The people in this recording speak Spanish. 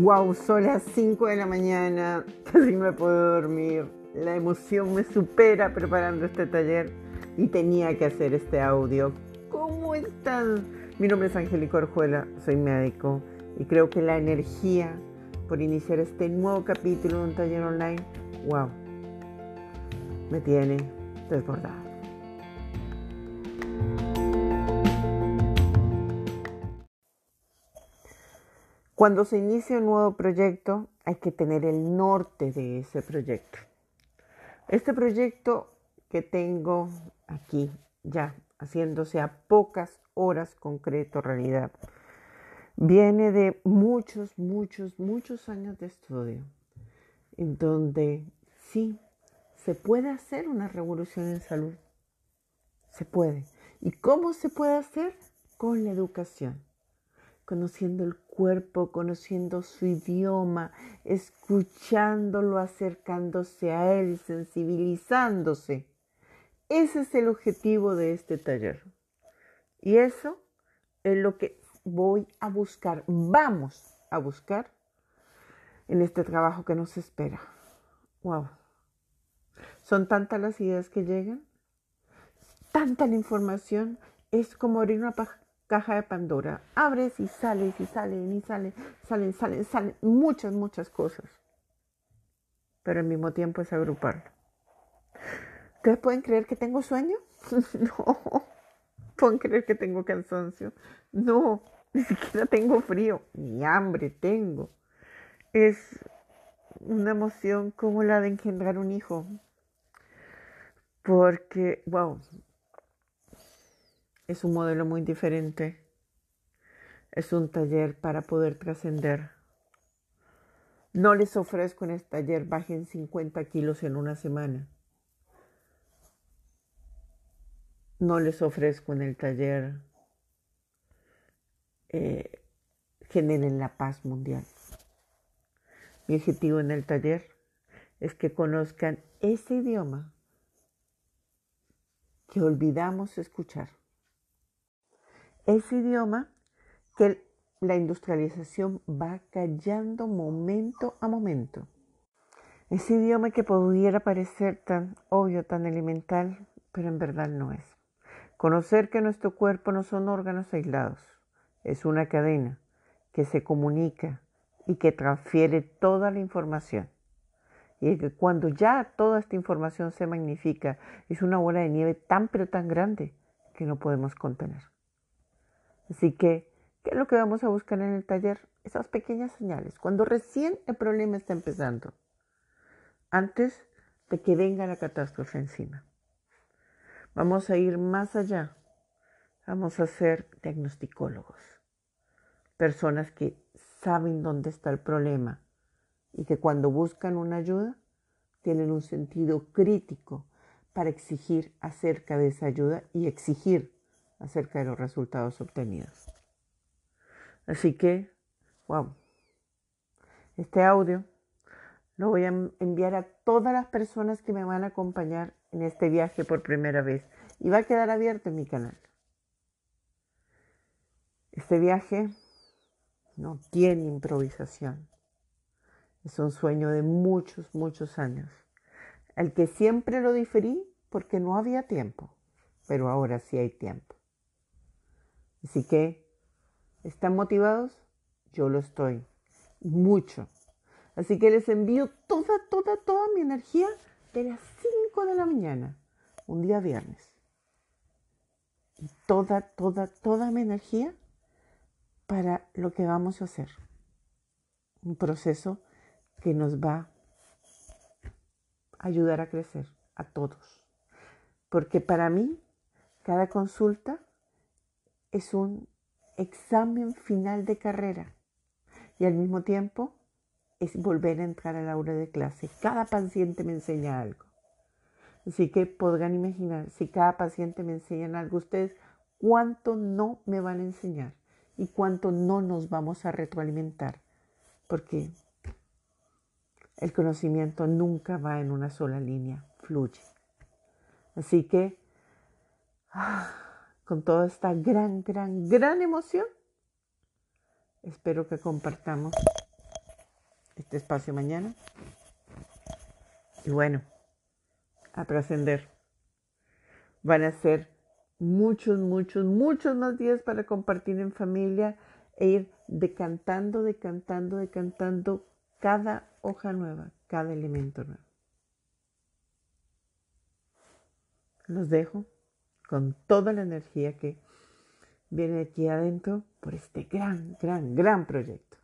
Wow, son las 5 de la mañana, casi me puedo dormir. La emoción me supera preparando este taller y tenía que hacer este audio. ¿Cómo están? Mi nombre es Angélica Orjuela, soy médico y creo que la energía por iniciar este nuevo capítulo de un taller online, wow, me tiene desbordada. Cuando se inicia un nuevo proyecto hay que tener el norte de ese proyecto. Este proyecto que tengo aquí ya haciéndose a pocas horas concreto realidad, viene de muchos, muchos, muchos años de estudio, en donde sí, se puede hacer una revolución en salud. Se puede. ¿Y cómo se puede hacer? Con la educación conociendo el cuerpo, conociendo su idioma, escuchándolo, acercándose a él, sensibilizándose. Ese es el objetivo de este taller. Y eso es lo que voy a buscar, vamos a buscar en este trabajo que nos espera. Wow. Son tantas las ideas que llegan, tanta la información, es como abrir una caja de Pandora. Abres y sales y salen y salen, salen, salen, salen muchas, muchas cosas. Pero al mismo tiempo es agruparlo. ¿Ustedes pueden creer que tengo sueño? no. ¿Pueden creer que tengo cansancio? No. Ni siquiera tengo frío, ni hambre tengo. Es una emoción como la de engendrar un hijo. Porque, wow, es un modelo muy diferente. Es un taller para poder trascender. No les ofrezco en este taller bajen 50 kilos en una semana. No les ofrezco en el taller eh, generen la paz mundial. Mi objetivo en el taller es que conozcan ese idioma que olvidamos escuchar ese idioma que la industrialización va callando momento a momento. Ese idioma que pudiera parecer tan obvio, tan elemental, pero en verdad no es. Conocer que nuestro cuerpo no son órganos aislados, es una cadena que se comunica y que transfiere toda la información. Y que cuando ya toda esta información se magnifica, es una bola de nieve tan pero tan grande que no podemos contener. Así que, ¿qué es lo que vamos a buscar en el taller? Esas pequeñas señales, cuando recién el problema está empezando, antes de que venga la catástrofe encima. Vamos a ir más allá, vamos a ser diagnosticólogos, personas que saben dónde está el problema y que cuando buscan una ayuda tienen un sentido crítico para exigir acerca de esa ayuda y exigir acerca de los resultados obtenidos. Así que, wow, este audio lo voy a enviar a todas las personas que me van a acompañar en este viaje por primera vez y va a quedar abierto en mi canal. Este viaje no tiene improvisación. Es un sueño de muchos, muchos años, el que siempre lo diferí porque no había tiempo, pero ahora sí hay tiempo. Así que, ¿están motivados? Yo lo estoy. Mucho. Así que les envío toda, toda, toda mi energía de las 5 de la mañana, un día viernes. Y toda, toda, toda mi energía para lo que vamos a hacer. Un proceso que nos va a ayudar a crecer a todos. Porque para mí, cada consulta es un examen final de carrera y al mismo tiempo es volver a entrar a la aula de clase. Cada paciente me enseña algo. Así que podrán imaginar, si cada paciente me enseña algo, ustedes cuánto no me van a enseñar y cuánto no nos vamos a retroalimentar. Porque el conocimiento nunca va en una sola línea, fluye. Así que... Ah, con toda esta gran, gran, gran emoción, espero que compartamos este espacio mañana. Y bueno, a trascender. Van a ser muchos, muchos, muchos más días para compartir en familia e ir decantando, decantando, decantando cada hoja nueva, cada elemento nuevo. Los dejo con toda la energía que viene aquí adentro por este gran, gran, gran proyecto.